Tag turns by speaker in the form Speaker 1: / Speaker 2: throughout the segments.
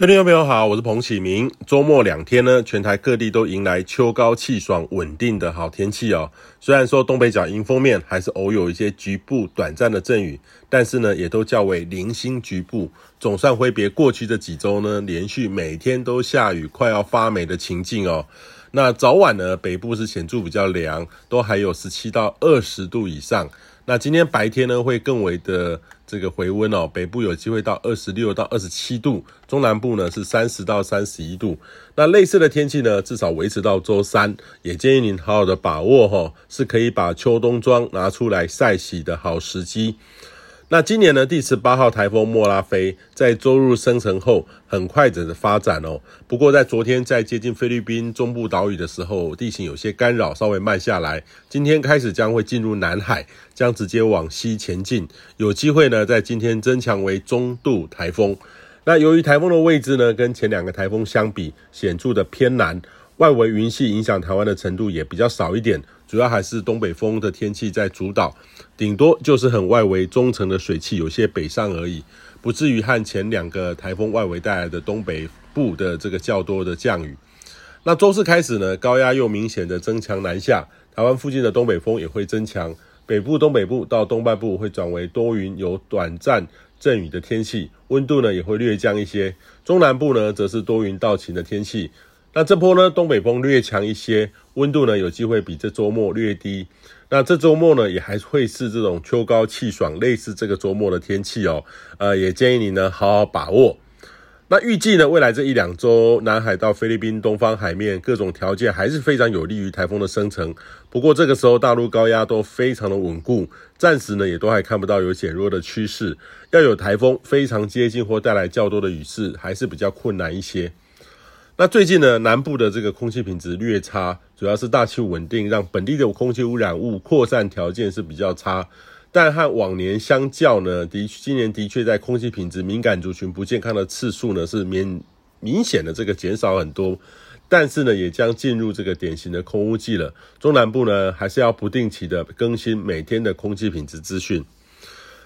Speaker 1: 各位朋友好，我是彭启明。周末两天呢，全台各地都迎来秋高气爽、稳定的好天气哦。虽然说东北角迎风面还是偶有一些局部短暂的阵雨，但是呢，也都较为零星局部。总算挥别过去这几周呢，连续每天都下雨、快要发霉的情境哦。那早晚呢，北部是显著比较凉，都还有十七到二十度以上。那今天白天呢，会更为的这个回温哦，北部有机会到二十六到二十七度，中南部呢是三十到三十一度。那类似的天气呢，至少维持到周三，也建议您好好的把握哈，是可以把秋冬装拿出来晒洗的好时机。那今年呢，第十八号台风莫拉菲在周日生成后，很快的发展哦。不过在昨天在接近菲律宾中部岛屿的时候，地形有些干扰，稍微慢下来。今天开始将会进入南海，将直接往西前进，有机会呢在今天增强为中度台风。那由于台风的位置呢，跟前两个台风相比，显著的偏南。外围云系影响台湾的程度也比较少一点，主要还是东北风的天气在主导，顶多就是很外围中层的水汽有些北上而已，不至于和前两个台风外围带来的东北部的这个较多的降雨。那周四开始呢，高压又明显的增强南下，台湾附近的东北风也会增强，北部、东北部到东半部会转为多云有短暂阵雨的天气，温度呢也会略降一些，中南部呢则是多云到晴的天气。那这波呢，东北风略强一些，温度呢有机会比这周末略低。那这周末呢，也还会是这种秋高气爽，类似这个周末的天气哦。呃，也建议你呢好好把握。那预计呢，未来这一两周，南海到菲律宾东方海面各种条件还是非常有利于台风的生成。不过这个时候，大陆高压都非常的稳固，暂时呢也都还看不到有减弱的趋势。要有台风非常接近或带来较多的雨势，还是比较困难一些。那最近呢，南部的这个空气品质略差，主要是大气稳定，让本地的空气污染物扩散条件是比较差。但和往年相较呢，的今年的确在空气品质敏感族群不健康的次数呢是明明显的这个减少很多。但是呢，也将进入这个典型的空污季了。中南部呢，还是要不定期的更新每天的空气品质资讯。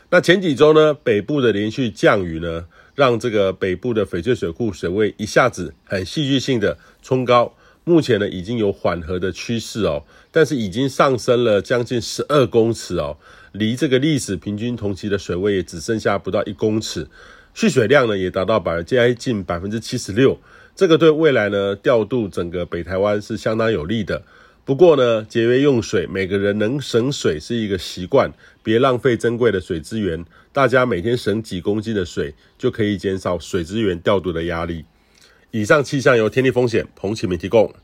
Speaker 1: 那前几周呢，北部的连续降雨呢，让这个北部的翡翠水库水位一下子很戏剧性的冲高，目前呢已经有缓和的趋势哦，但是已经上升了将近十二公尺哦，离这个历史平均同期的水位也只剩下不到一公尺，蓄水量呢也达到百接近百分之七十六，这个对未来呢调度整个北台湾是相当有利的。不过呢，节约用水，每个人能省水是一个习惯，别浪费珍贵的水资源。大家每天省几公斤的水，就可以减少水资源调度的压力。以上气象由天地风险彭启明提供。